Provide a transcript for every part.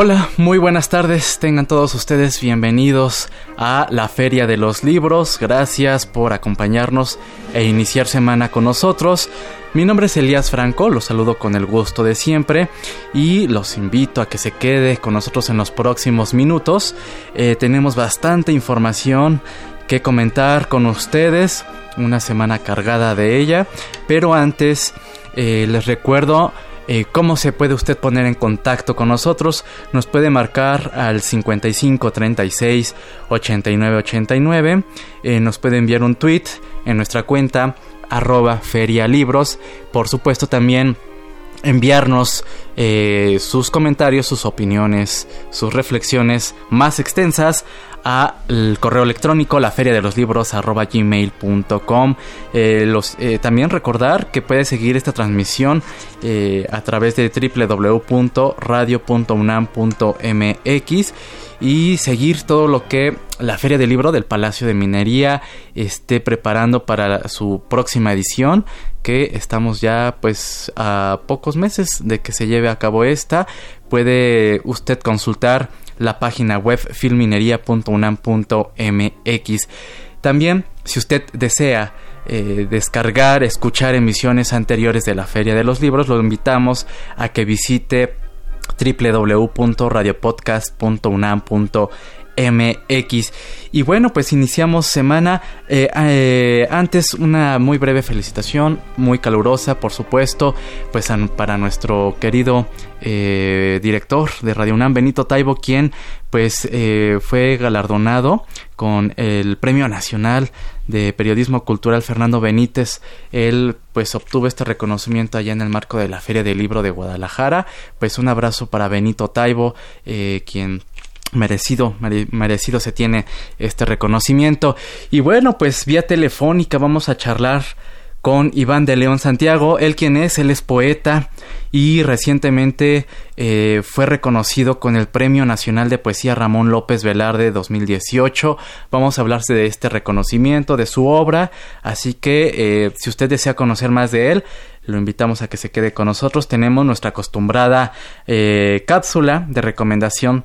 Hola, muy buenas tardes, tengan todos ustedes bienvenidos a la Feria de los Libros, gracias por acompañarnos e iniciar semana con nosotros. Mi nombre es Elías Franco, los saludo con el gusto de siempre y los invito a que se quede con nosotros en los próximos minutos. Eh, tenemos bastante información que comentar con ustedes, una semana cargada de ella, pero antes eh, les recuerdo eh, ¿Cómo se puede usted poner en contacto con nosotros? Nos puede marcar al 55 36 89 89. nos puede enviar un tweet en nuestra cuenta arroba ferialibros. Por supuesto también enviarnos eh, sus comentarios, sus opiniones, sus reflexiones más extensas al correo electrónico la feria de los libros gmail.com eh, eh, también recordar que puede seguir esta transmisión a través de www.radio.unam.mx y seguir todo lo que la Feria del Libro del Palacio de Minería esté preparando para su próxima edición que estamos ya pues a pocos meses de que se lleve a cabo esta puede usted consultar la página web filminería.unam.mx. También, si usted desea eh, descargar, escuchar emisiones anteriores de la Feria de los Libros, lo invitamos a que visite www.radiopodcast.unam.mx MX. Y bueno, pues iniciamos semana. Eh, eh, antes una muy breve felicitación, muy calurosa, por supuesto, pues para nuestro querido eh, director de Radio UNAM, Benito Taibo, quien pues fue galardonado con el Premio Nacional de Periodismo Cultural Fernando Benítez. Él pues obtuvo este reconocimiento allá en el marco de la Feria del Libro de Guadalajara. Pues un abrazo para Benito Taibo, quien merecido, merecido se tiene este reconocimiento. Y bueno, pues vía telefónica vamos a charlar con Iván de León Santiago, él quien es, él es poeta y recientemente eh, fue reconocido con el Premio Nacional de Poesía Ramón López Velarde 2018. Vamos a hablarse de este reconocimiento, de su obra, así que eh, si usted desea conocer más de él, lo invitamos a que se quede con nosotros. Tenemos nuestra acostumbrada eh, cápsula de recomendación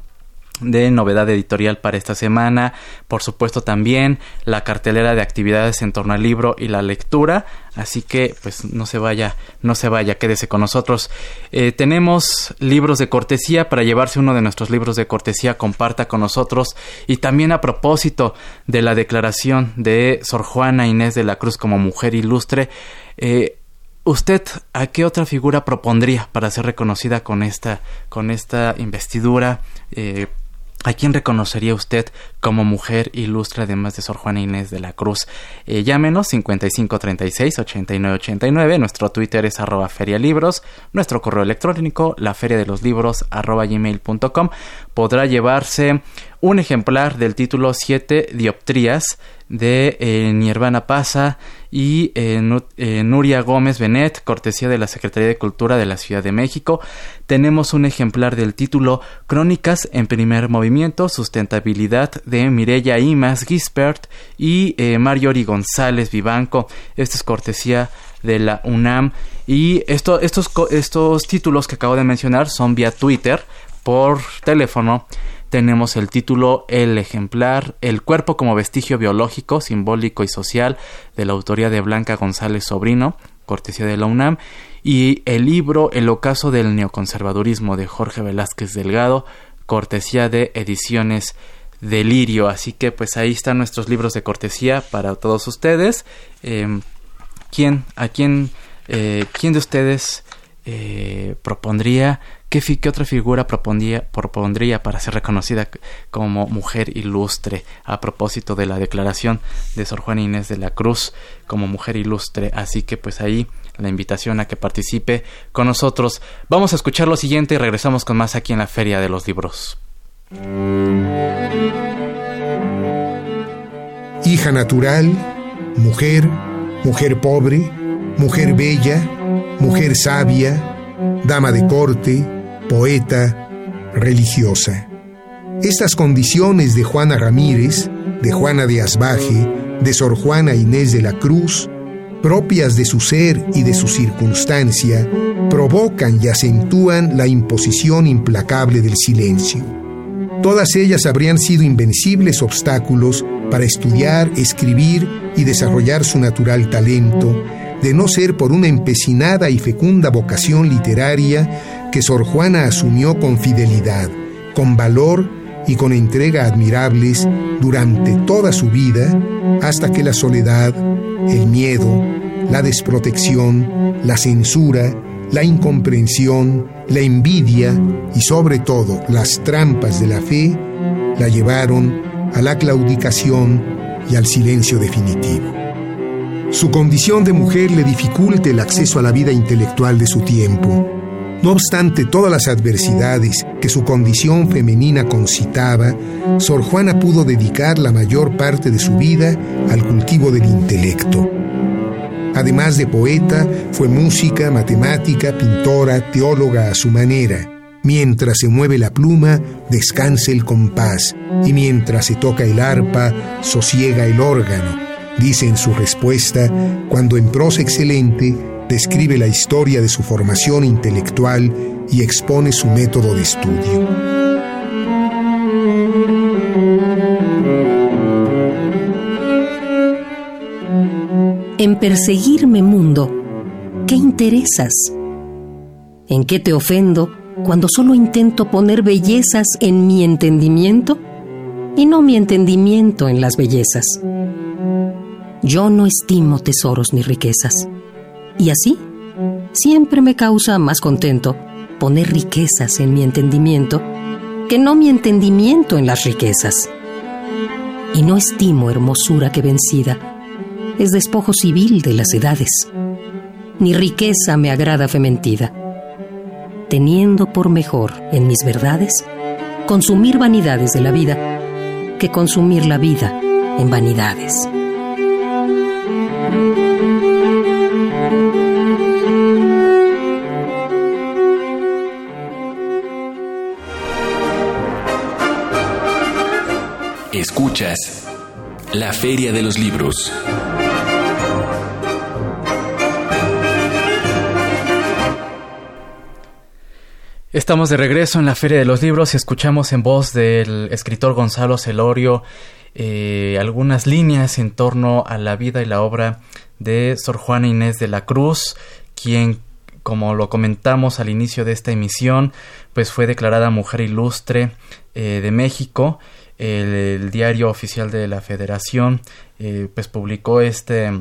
de novedad editorial para esta semana. Por supuesto también la cartelera de actividades en torno al libro y la lectura. Así que pues no se vaya, no se vaya, quédese con nosotros. Eh, tenemos libros de cortesía para llevarse uno de nuestros libros de cortesía, comparta con nosotros. Y también a propósito de la declaración de Sor Juana Inés de la Cruz como mujer ilustre. Eh, ¿Usted a qué otra figura propondría para ser reconocida con esta, con esta investidura? Eh, ¿A quién reconocería usted como mujer ilustre además de Sor Juana Inés de la Cruz? Eh, llámenos 5536-8989. Nuestro Twitter es arroba ferialibros. Nuestro correo electrónico, la feria de los libros arroba gmail.com. Podrá llevarse un ejemplar del título 7 Dioptrías de eh, Nirvana Pasa y eh, eh, Nuria Gómez Benet, cortesía de la Secretaría de Cultura de la Ciudad de México. Tenemos un ejemplar del título Crónicas en primer movimiento, sustentabilidad de Mireya Imas Gispert y Mariori González Vivanco. Esta es cortesía de la UNAM. Y esto, estos, estos títulos que acabo de mencionar son vía Twitter, por teléfono tenemos el título El ejemplar, el cuerpo como vestigio biológico, simbólico y social de la autoría de Blanca González Sobrino, cortesía de la UNAM, y el libro El ocaso del neoconservadurismo de Jorge Velázquez Delgado, cortesía de Ediciones Delirio. Así que pues ahí están nuestros libros de cortesía para todos ustedes. Em, ¿Quién, a quién, eh, quién de ustedes eh, propondría ¿Qué, otra figura propondría, propondría para ser reconocida como mujer ilustre a propósito de la declaración de Sor Juana Inés de la Cruz como mujer ilustre? Así que pues ahí la invitación a que participe con nosotros. Vamos a escuchar lo siguiente y regresamos con más aquí en la Feria de los Libros. Hija natural, mujer, mujer pobre, mujer bella, mujer sabia, dama de corte, poeta, religiosa. Estas condiciones de Juana Ramírez, de Juana de Asbaje, de Sor Juana Inés de la Cruz, propias de su ser y de su circunstancia, provocan y acentúan la imposición implacable del silencio. Todas ellas habrían sido invencibles obstáculos para estudiar, escribir y desarrollar su natural talento, de no ser por una empecinada y fecunda vocación literaria que Sor Juana asumió con fidelidad, con valor y con entrega admirables durante toda su vida, hasta que la soledad, el miedo, la desprotección, la censura, la incomprensión, la envidia y sobre todo las trampas de la fe la llevaron a la claudicación y al silencio definitivo. Su condición de mujer le dificulta el acceso a la vida intelectual de su tiempo. No obstante todas las adversidades que su condición femenina concitaba, Sor Juana pudo dedicar la mayor parte de su vida al cultivo del intelecto. Además de poeta, fue música, matemática, pintora, teóloga a su manera. Mientras se mueve la pluma, descansa el compás, y mientras se toca el arpa, sosiega el órgano, dice en su respuesta, cuando en prosa excelente describe la historia de su formación intelectual y expone su método de estudio. En perseguirme mundo, ¿qué interesas? ¿En qué te ofendo cuando solo intento poner bellezas en mi entendimiento y no mi entendimiento en las bellezas? Yo no estimo tesoros ni riquezas. Y así, siempre me causa más contento poner riquezas en mi entendimiento que no mi entendimiento en las riquezas. Y no estimo hermosura que vencida es despojo civil de las edades. Ni riqueza me agrada fementida. Teniendo por mejor en mis verdades consumir vanidades de la vida que consumir la vida en vanidades. Escuchas la Feria de los Libros. Estamos de regreso en la Feria de los Libros y escuchamos en voz del escritor Gonzalo Celorio eh, algunas líneas en torno a la vida y la obra de Sor Juana Inés de la Cruz, quien, como lo comentamos al inicio de esta emisión, pues fue declarada Mujer Ilustre eh, de México. El, diario oficial de la Federación eh, pues publicó este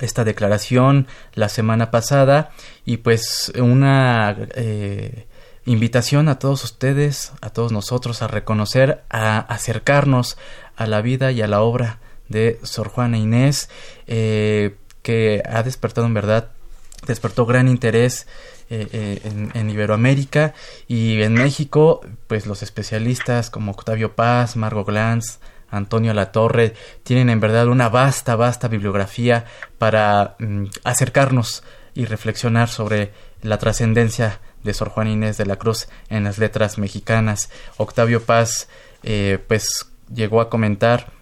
esta declaración la semana pasada y pues una invitación a todos ustedes, a todos nosotros, a reconocer, a acercarnos a la vida y a la obra de Sor Juana Inés, eh, que ha despertado en verdad, despertó gran interés eh, eh, en, Iberoamérica y en México, pues los especialistas como Octavio Paz, Margo Glantz, Antonio Latorre, tienen en verdad una vasta, vasta bibliografía para mm, acercarnos y reflexionar sobre la trascendencia de Sor Juana Inés de la Cruz en las letras mexicanas. Octavio Paz pues llegó a comentar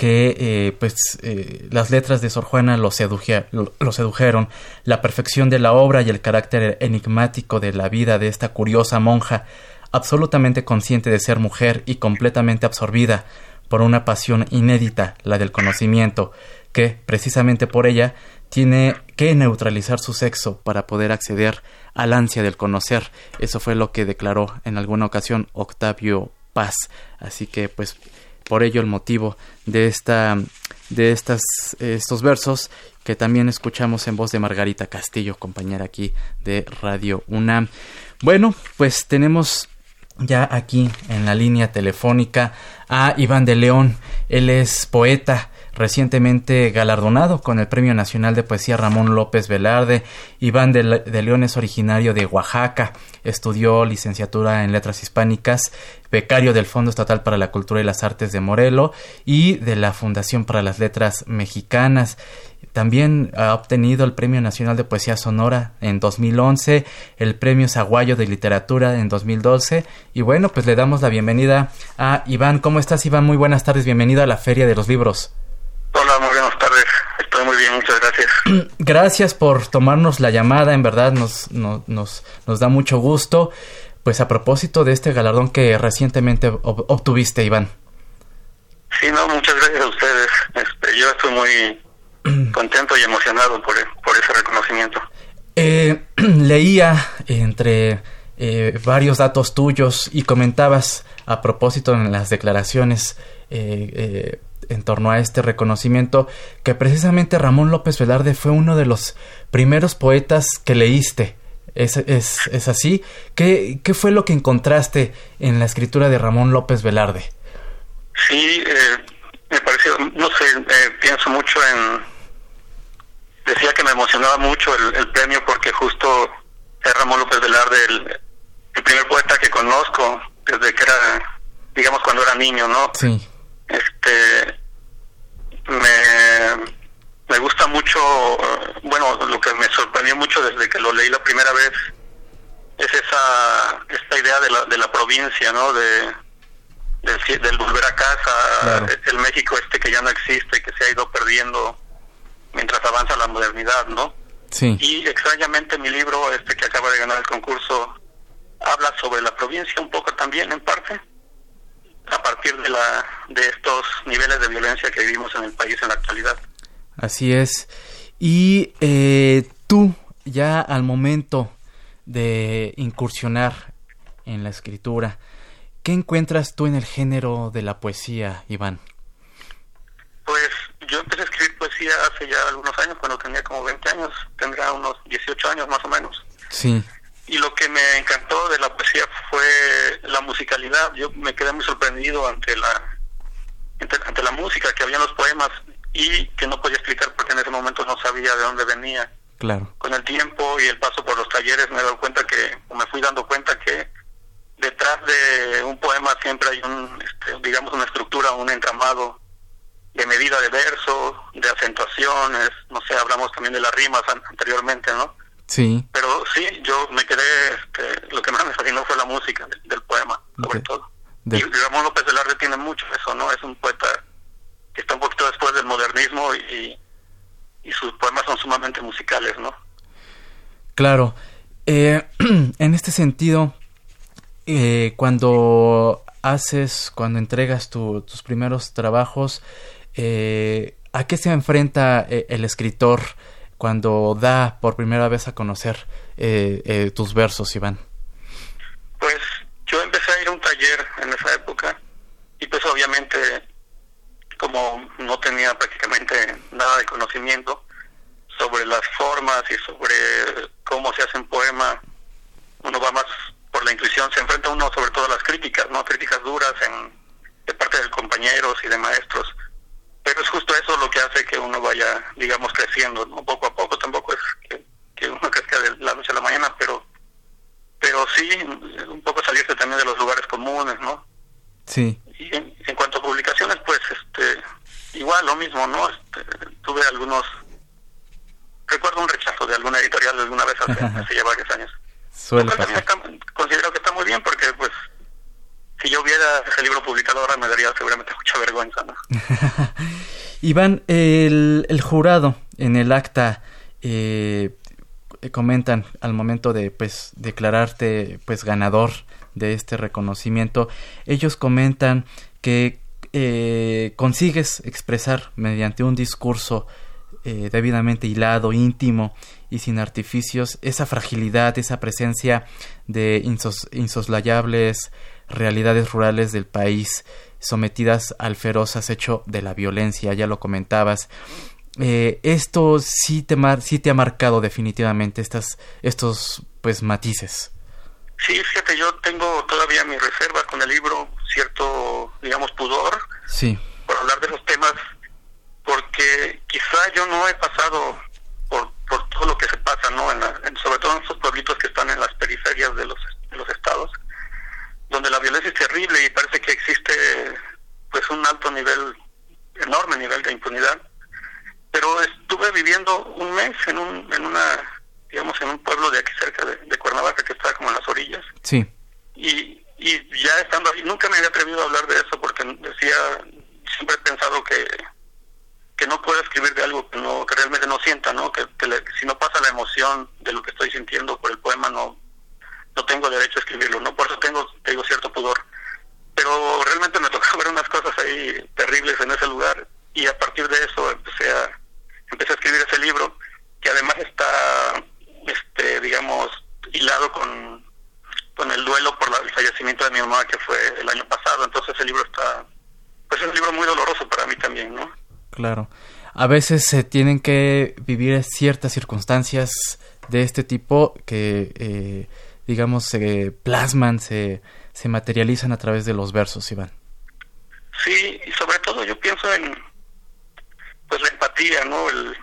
que eh, pues eh, las letras de Sor Juana lo, sedujeron, la perfección de la obra y el carácter enigmático de la vida de esta curiosa monja, absolutamente consciente de ser mujer y completamente absorbida por una pasión inédita, la del conocimiento, que, precisamente por ella, tiene que neutralizar su sexo para poder acceder al ansia del conocer. Eso fue lo que declaró en alguna ocasión Octavio Paz. Así que pues por ello el motivo de esta de estas estos versos que también escuchamos en voz de Margarita Castillo, compañera aquí de Radio UNAM. Bueno, pues tenemos ya aquí en la línea telefónica a Iván de León. Él es poeta, recientemente galardonado con el Premio Nacional de Poesía Ramón López Velarde. Iván de, León es originario de Oaxaca, estudió licenciatura en Letras Hispánicas, becario del Fondo Estatal para la Cultura y las Artes de Morelo y de la Fundación para las Letras Mexicanas. También ha obtenido el Premio Nacional de Poesía Sonora en 2011, el Premio Zaguayo de Literatura en 2012 y bueno, pues le damos la bienvenida a Iván. ¿Cómo estás Iván? Muy buenas tardes, bienvenido a la Feria de los Libros. Hola, muy buenas tardes. Estoy muy bien, muchas gracias. Gracias por tomarnos la llamada, en verdad nos, nos, nos, da mucho gusto. Pues a propósito de este galardón que recientemente obtuviste, Iván. Sí, no, muchas gracias a ustedes. Este, yo estoy muy contento y emocionado por, por ese reconocimiento. Eh, leía entre eh, varios datos tuyos y comentabas a propósito en las declaraciones eh, en torno a este reconocimiento que precisamente Ramón López Velarde fue uno de los primeros poetas que leíste. ¿Es, es, es así? ¿Qué, ¿Qué fue lo que encontraste en la escritura de Ramón López Velarde? Sí, me pareció, no sé, pienso mucho en, decía que me emocionaba mucho el, premio porque justo es Ramón López Velarde el, el, primer poeta que conozco desde que era, digamos, cuando era niño, ¿no? Sí. Este, me, me gusta mucho, bueno, lo que me sorprendió mucho desde que lo leí la primera vez es esa esta idea de la, de la provincia, ¿no? De, del, volver a casa, el México este que ya no existe, que se ha ido perdiendo mientras avanza la modernidad, ¿no? Sí. Y extrañamente mi libro, este que acaba de ganar el concurso, habla sobre la provincia un poco también, en parte, a partir de, la, de estos niveles de violencia que vivimos en el país en la actualidad. Así es. Y eh, tú, ya al momento de incursionar en la escritura, ¿qué encuentras tú en el género de la poesía, Iván? Pues yo empecé a escribir poesía hace ya algunos años, cuando tenía como 20 años, tendrá unos 18 años más o menos. Sí. Y lo que me encantó de la poesía fue la musicalidad. Yo me quedé muy sorprendido ante la ante, la música que había en los poemas y que no podía explicar porque en ese momento no sabía de dónde venía. Claro. Con el tiempo y el paso por los talleres me he dado cuenta que, o me fui dando cuenta que detrás de un poema siempre hay un, este, digamos, una estructura, un entramado de medida de verso, de acentuaciones, no sé, hablamos también de las rimas anteriormente, ¿no? Sí. Pero sí, yo me quedé, este, lo que más me fascinó fue la música del, poema, sobre todo. Y Ramón López Velarde tiene mucho eso, ¿no? Es un poeta que está un poquito después del modernismo y, y sus poemas son sumamente musicales, ¿no? Claro. Eh, en este sentido, eh, cuando haces, cuando entregas tus primeros trabajos, eh, ¿A qué se enfrenta eh, el escritor cuando da por primera vez a conocer eh, tus versos, Iván? Pues yo empecé a ir a un taller en esa época y pues obviamente como no tenía prácticamente nada de conocimiento sobre las formas y sobre cómo se hace un poema, uno va más por la intuición, se enfrenta uno sobre todo a las críticas, ¿no? Críticas duras en, de parte de compañeros y de maestros pero es justo eso lo que hace que uno vaya, digamos, creciendo, ¿no? Poco a poco, tampoco es que, que uno crezca de la noche a la mañana, pero pero sí, un poco salirse también de los lugares comunes, ¿no? Sí. Y en, cuanto a publicaciones, pues, este, igual lo mismo, ¿no? Este, tuve algunos, recuerdo un rechazo de alguna editorial alguna vez hace, hace ya varios años. Suele considero que está muy bien porque, pues, si yo hubiera ese libro publicado ahora me daría seguramente mucha vergüenza. Iván, el, el, jurado en el acta eh, comentan al momento de pues declararte pues ganador de este reconocimiento, ellos comentan que eh, consigues expresar mediante un discurso eh, debidamente hilado, íntimo y sin artificios, esa fragilidad, esa presencia de insoslayables realidades rurales del país sometidas al feroz acecho de la violencia, ya lo comentabas. Eh, esto sí te, sí te ha marcado definitivamente estas, estos pues matices. Sí, fíjate, yo tengo todavía mi reserva con el libro, cierto, digamos, pudor. Sí. Por hablar de los temas, porque quizá yo no he pasado por, por todo lo que se pasa, ¿no? En sobre todo en esos pueblitos que están en las periferias de los, donde la violencia es terrible y parece que existe pues un alto nivel, enorme nivel de impunidad. Pero estuve viviendo un mes en, un, en una, digamos, en un pueblo de aquí cerca de, de Cuernavaca, que está como en las orillas. Sí. Y, y ya estando ahí, nunca me había atrevido a hablar de eso porque decía, siempre he pensado que que no puedo escribir de algo que no que realmente no sienta no que, si no pasa la emoción de lo que estoy sintiendo por el poema no no tengo derecho a escribirlo no por eso tengo tengo cierto pudor. Pero realmente me tocó ver unas cosas ahí terribles en ese lugar y a partir de eso empecé a empecé a escribir ese libro que además está este digamos hilado con con el duelo por el fallecimiento de mi mamá que fue el año pasado. Entonces el libro está pues es un libro muy doloroso para mí también no Claro. A veces se tienen que vivir ciertas circunstancias de este tipo que, eh, digamos, se plasman, se, se materializan a través de los versos, Iván. Sí, y sobre todo yo pienso en pues la empatía, ¿no? El,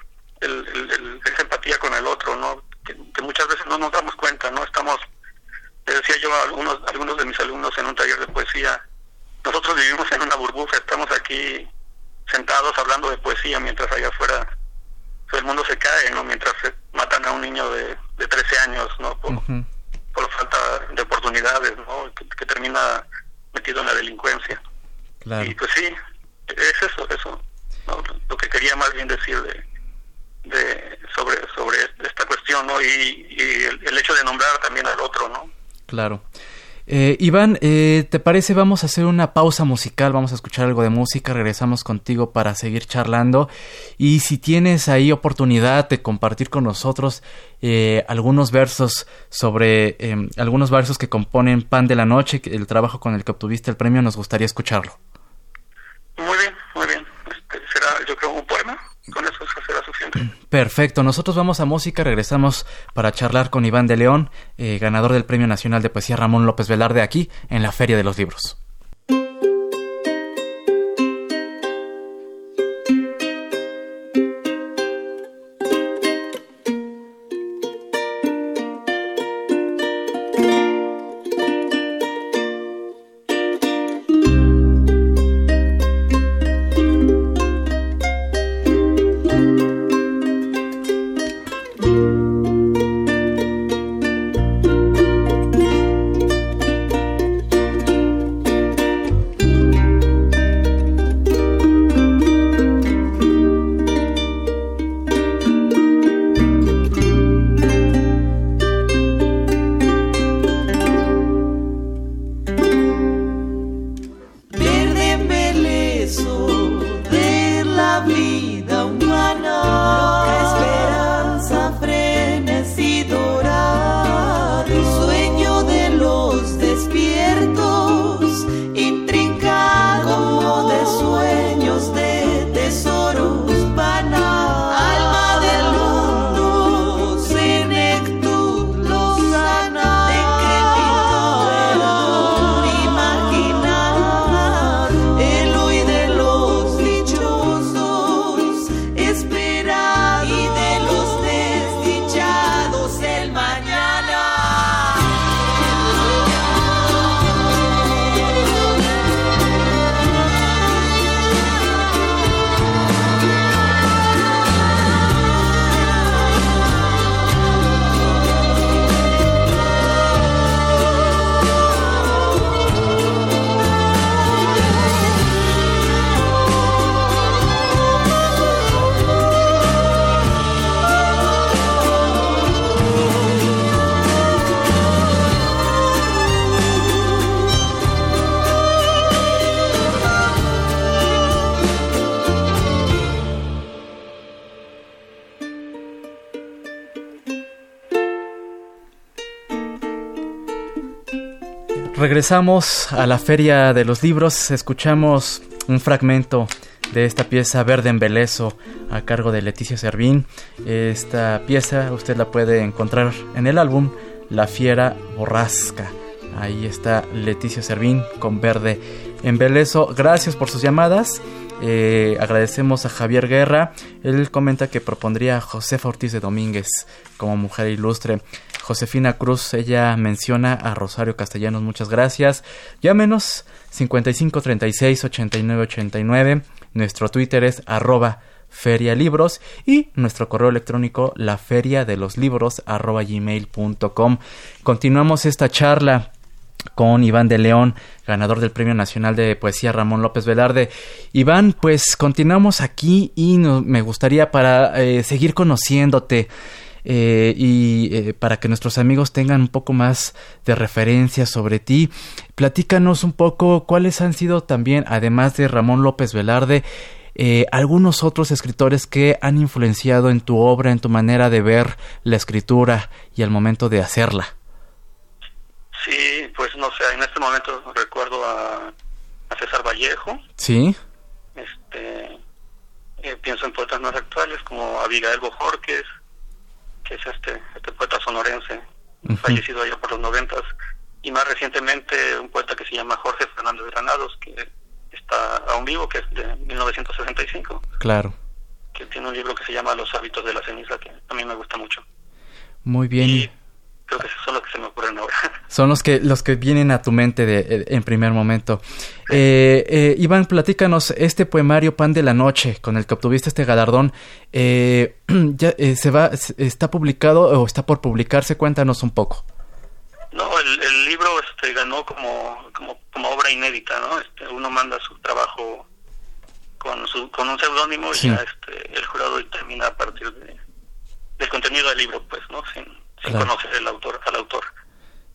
esa empatía con el otro, ¿no? Que, muchas veces no nos damos cuenta, ¿no? Estamos, te decía yo a algunos, algunos de mis alumnos en un taller de poesía, nosotros vivimos en una burbuja, estamos aquí sentados hablando de poesía mientras allá afuera el mundo se cae, ¿no? Mientras se matan a un niño de, de 13 años, ¿no? Por, por falta de oportunidades, ¿no? Que, termina metido en la delincuencia. Y pues sí, es eso, eso. Lo que quería más bien decir de, de sobre sobre esta cuestión, ¿no? Y, y el, el, hecho de nombrar también al otro, ¿no? Claro. Eh, Iván, eh, ¿te parece? Vamos a hacer una pausa musical, vamos a escuchar algo de música, regresamos contigo para seguir charlando. Y si tienes ahí oportunidad de compartir con nosotros eh, algunos versos sobre em, algunos versos que componen Pan de la Noche, el trabajo con el que obtuviste el premio, nos gustaría escucharlo. Muy bien, muy bien. Este, será, yo creo, un poema Perfecto, nosotros vamos a música, regresamos para charlar con Iván de León, eh, ganador del Premio Nacional de Poesía Ramón López Velarde aquí en la Feria de los Libros. Regresamos a la Feria de los Libros, escuchamos un fragmento de esta pieza Verde Embelezo a cargo de Leticia Servín. Esta pieza usted la puede encontrar en el álbum La Fiera Borrasca. Ahí está Leticia Servín con Verde en Belezo. Gracias por sus llamadas. Eh, agradecemos a Javier Guerra. Él comenta que propondría a Josefa Ortiz de Domínguez como mujer ilustre. Josefina Cruz, ella menciona a Rosario Castellanos, muchas gracias. Llámenos 55 36 89 89. Nuestro Twitter es arroba ferialibros y nuestro correo electrónico la feria de los libros arroba gmail.com. Continuamos esta charla con Iván de León, ganador del Premio Nacional de Poesía Ramón López Velarde. Iván, pues continuamos aquí y me gustaría para eh, seguir conociéndote. Eh, y eh, para que nuestros amigos tengan un poco más de referencia sobre ti, platícanos un poco cuáles han sido también, además de Ramón López Velarde, algunos otros escritores que han influenciado en tu obra, en tu manera de ver la escritura y al momento de hacerla. Sí, pues no sé, en este momento recuerdo a, César Vallejo. Sí. Este, eh, pienso en poetas más actuales como Abigail Bojorques, que es este, este poeta sonorense, fallecido allá por los noventas, y más recientemente un poeta que se llama Jorge Fernández Granados, que está aún vivo, que es de 1965. Claro. Que tiene un libro que se llama Los hábitos de la ceniza, que a mí me gusta mucho. Muy bien. Creo que son los que se me ocurren ahora. Son los que, los que vienen a tu mente de, eh, en primer momento. Eh, eh, Iván, platícanos este poemario Pan de la Noche, con el que obtuviste este galardón. Eh, ya, se va, ¿Está publicado o está por publicarse? Cuéntanos un poco. No, el, libro este, ganó como, como, como, obra inédita, ¿no? Este, uno manda su trabajo con, su, con un seudónimo y ya este, el jurado determina a partir de, del contenido del libro, pues, ¿no? Sin, sin conocer el autor, al autor.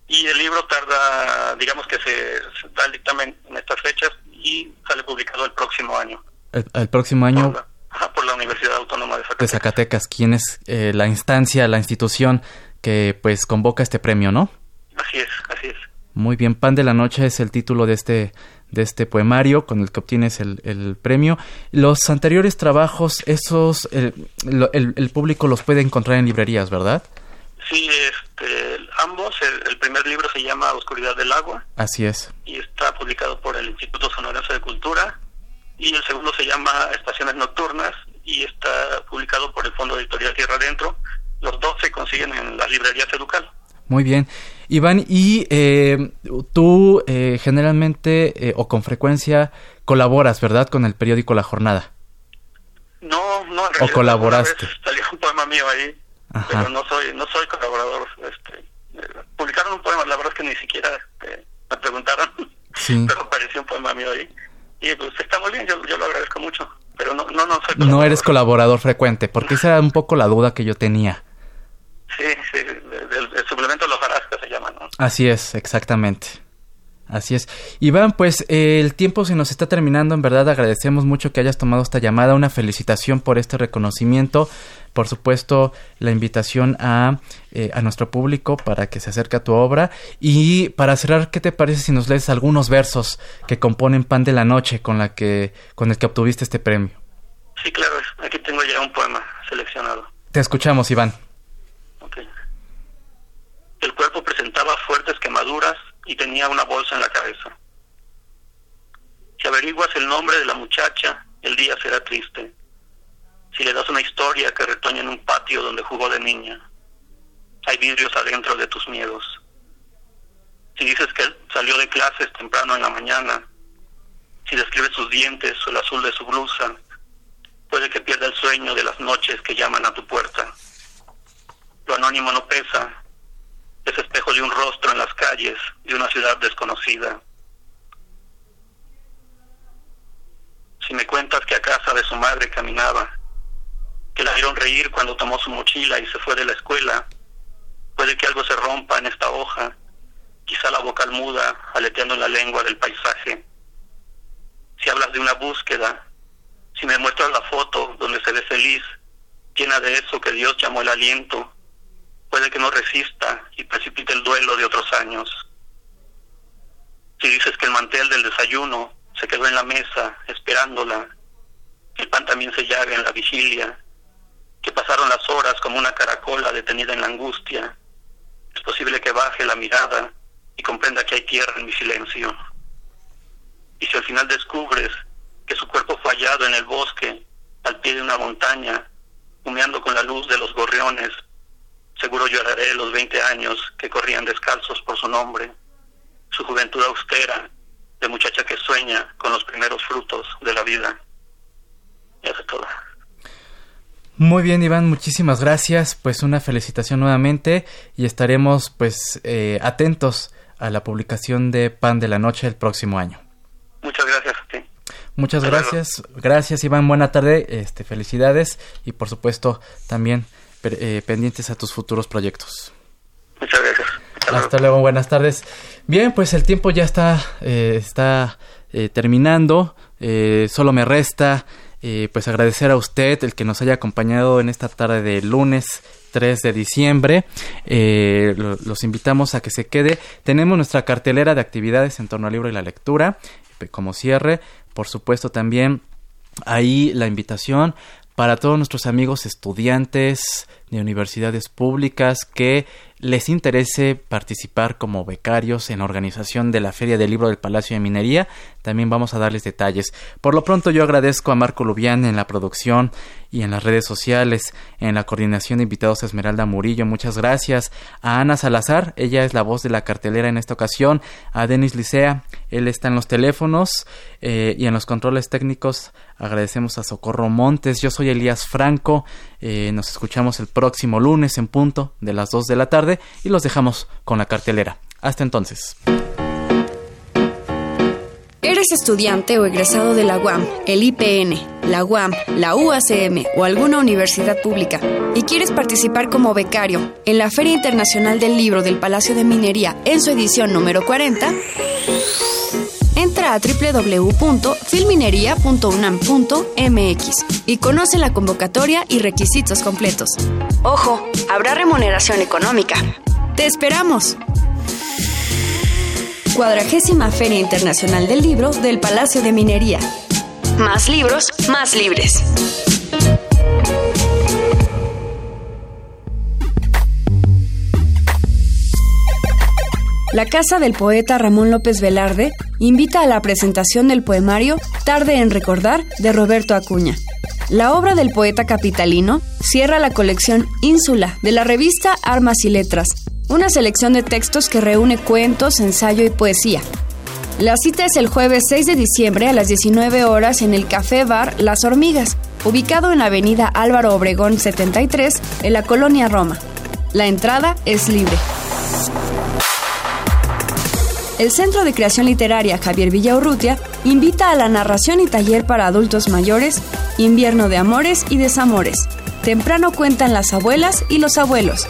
Y el libro tarda, digamos que se, da el dictamen en estas fechas y sale publicado el próximo año. El, próximo año. Por la, Universidad Autónoma de Zacatecas. De Zacatecas, quien es eh, la instancia, la institución que pues convoca este premio, ¿no? Así es, así es. Muy bien, Pan de la Noche es el título de este de este poemario con el que obtienes el, el premio. Los anteriores trabajos, esos, el, el, público los puede encontrar en librerías, ¿verdad? Sí, este, ambos. El, primer libro se llama Oscuridad del Agua. Así es. Y está publicado por el Instituto Sonorense de Cultura. Y el segundo se llama Estaciones Nocturnas y está publicado por el Fondo Editorial Tierra Adentro. Los dos se consiguen en las librerías Educal. Muy bien. Iván, y eh, tú eh, generalmente eh, o con frecuencia colaboras, ¿verdad?, con el periódico La Jornada. No, no, en realidad. ¿O colaboraste? Salió un poema mío ahí pero no soy no soy colaborador este publicaron un poema la verdad es que ni siquiera este, me preguntaron pero apareció un poema mío ahí y pues está muy bien yo, yo lo agradezco mucho pero no no no soy no eres colaborador frecuente porque esa era un poco la duda que yo tenía sí sí el, suplemento los que se llama no así es exactamente Así es. Iván, pues el tiempo se nos está terminando. En verdad agradecemos mucho que hayas tomado esta llamada. Una felicitación por este reconocimiento. Por supuesto, la invitación a, eh, a nuestro público para que se acerque a tu obra. Y para cerrar, ¿qué te parece si nos lees algunos versos que componen Pan de la Noche con, la que, con el que obtuviste este premio? Sí, claro. Aquí tengo ya un poema seleccionado. Te escuchamos, Iván. El cuerpo presentaba fuertes quemaduras y tenía una bolsa en la cabeza. Si averiguas el nombre de la muchacha, el día será triste. Si le das una historia que retoña en un patio donde jugó de niña, hay vidrios adentro de tus miedos. Si dices que salió de clases temprano en la mañana, si describes sus dientes o el azul de su blusa, puede que pierda el sueño de las noches que llaman a tu puerta. Lo anónimo no pesa, es espejo de un rostro en las calles de una ciudad desconocida. Si me cuentas que a casa de su madre caminaba, que la vieron reír cuando tomó su mochila y se fue de la escuela, puede que algo se rompa en esta hoja, quizá la vocal muda, aleteando la lengua del paisaje. Si hablas de una búsqueda, si me muestras la foto donde se ve feliz, llena de eso que Dios llamó el aliento, puede que no resista y precipite el duelo de otros años. Si dices que el mantel del desayuno se quedó en la mesa esperándola, el pan también se llaga en la vigilia, que pasaron las horas como una caracola detenida en la angustia, es posible que baje la mirada y comprenda que hay tierra en mi silencio. Y si al final descubres que su cuerpo fue hallado en el bosque, al pie de una montaña, humeando con la luz de los gorriones, seguro lloraré los 20 años que corrían descalzos por su nombre, su juventud austera, de muchacha que sueña con los primeros frutos de la vida. Y eso. Muy bien, Iván, muchísimas gracias. Pues una felicitación nuevamente y estaremos pues eh, atentos a la publicación de Pan de la Noche el próximo año. Muchas gracias a ti. Muchas gracias. Gracias, Iván. Buena tarde. Este, felicidades y por supuesto también eh, pendientes a tus futuros proyectos. Muchas gracias. Hasta, luego. buenas tardes. Bien, pues el tiempo ya está, eh, está terminando. solo me resta eh, pues agradecer a usted el que nos haya acompañado en esta tarde de lunes 3 de diciembre. Eh, los invitamos a que se quede. Tenemos nuestra cartelera de actividades en torno al libro y la lectura como cierre. Por supuesto también ahí la invitación para todos nuestros amigos estudiantes de universidades públicas que les interese participar como becarios en la organización de la Feria del Libro del Palacio de Minería, también vamos a darles detalles. Por lo pronto yo agradezco a Marco Lubián en la producción y en las redes sociales, en la coordinación de invitados a Esmeralda Murillo, muchas gracias. A Ana Salazar, ella es la voz de la cartelera en esta ocasión. A Denis Licea, él está en los teléfonos eh, y en los controles técnicos. Agradecemos a Socorro Montes, yo soy Elías Franco, eh, nos escuchamos el próximo lunes en punto de las 2 de la tarde y los dejamos con la cartelera. Hasta entonces. ¿Eres estudiante o egresado de la UAM, el IPN, la UAM, la UACM o alguna universidad pública y quieres participar como becario en la Feria Internacional del Libro del Palacio de Minería en su edición número 40? Entra a www.filminería.unam.mx y conoce la convocatoria y requisitos completos. Ojo, habrá remuneración económica. ¡Te esperamos! Cuadragésima Feria Internacional del Libro del Palacio de Minería. Más libros, más libres. La Casa del Poeta Ramón López Velarde invita a la presentación del poemario Tarde en Recordar de Roberto Acuña. La obra del poeta capitalino cierra la colección Ínsula de la revista Armas y Letras, una selección de textos que reúne cuentos, ensayo y poesía. La cita es el jueves 6 de diciembre a las 19 horas en el Café Bar Las Hormigas, ubicado en la avenida Álvaro Obregón 73, en la colonia Roma. La entrada es libre. El Centro de Creación Literaria Javier Villaurrutia invita a la narración y taller para adultos mayores, Invierno de Amores y Desamores. Temprano cuentan las abuelas y los abuelos.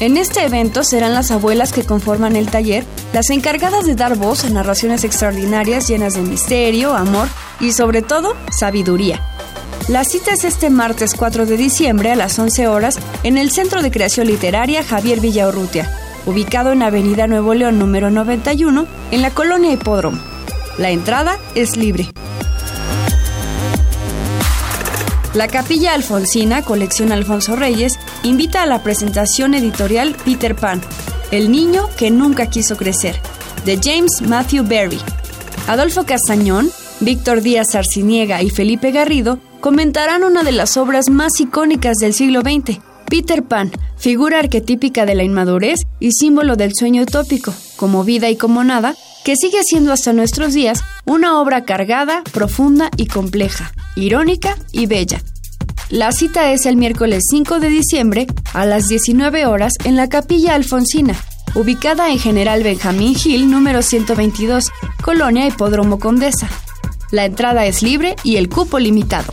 En este evento serán las abuelas que conforman el taller las encargadas de dar voz a narraciones extraordinarias llenas de misterio, amor y sobre todo sabiduría. La cita es este martes 4 de diciembre a las 11 horas en el Centro de Creación Literaria Javier Villaurrutia ubicado en Avenida Nuevo León número 91, en la colonia Hipódromo. La entrada es libre. La Capilla Alfonsina, colección Alfonso Reyes, invita a la presentación editorial Peter Pan, El niño que nunca quiso crecer, de James Matthew Berry. Adolfo Castañón, Víctor Díaz Arciniega y Felipe Garrido comentarán una de las obras más icónicas del siglo XX, Peter Pan, figura arquetípica de la inmadurez y símbolo del sueño utópico, como vida y como nada, que sigue siendo hasta nuestros días una obra cargada, profunda y compleja, irónica y bella. La cita es el miércoles 5 de diciembre a las 19 horas en la Capilla Alfonsina, ubicada en General Benjamín Gil número 122, Colonia Hipódromo Condesa. La entrada es libre y el cupo limitado.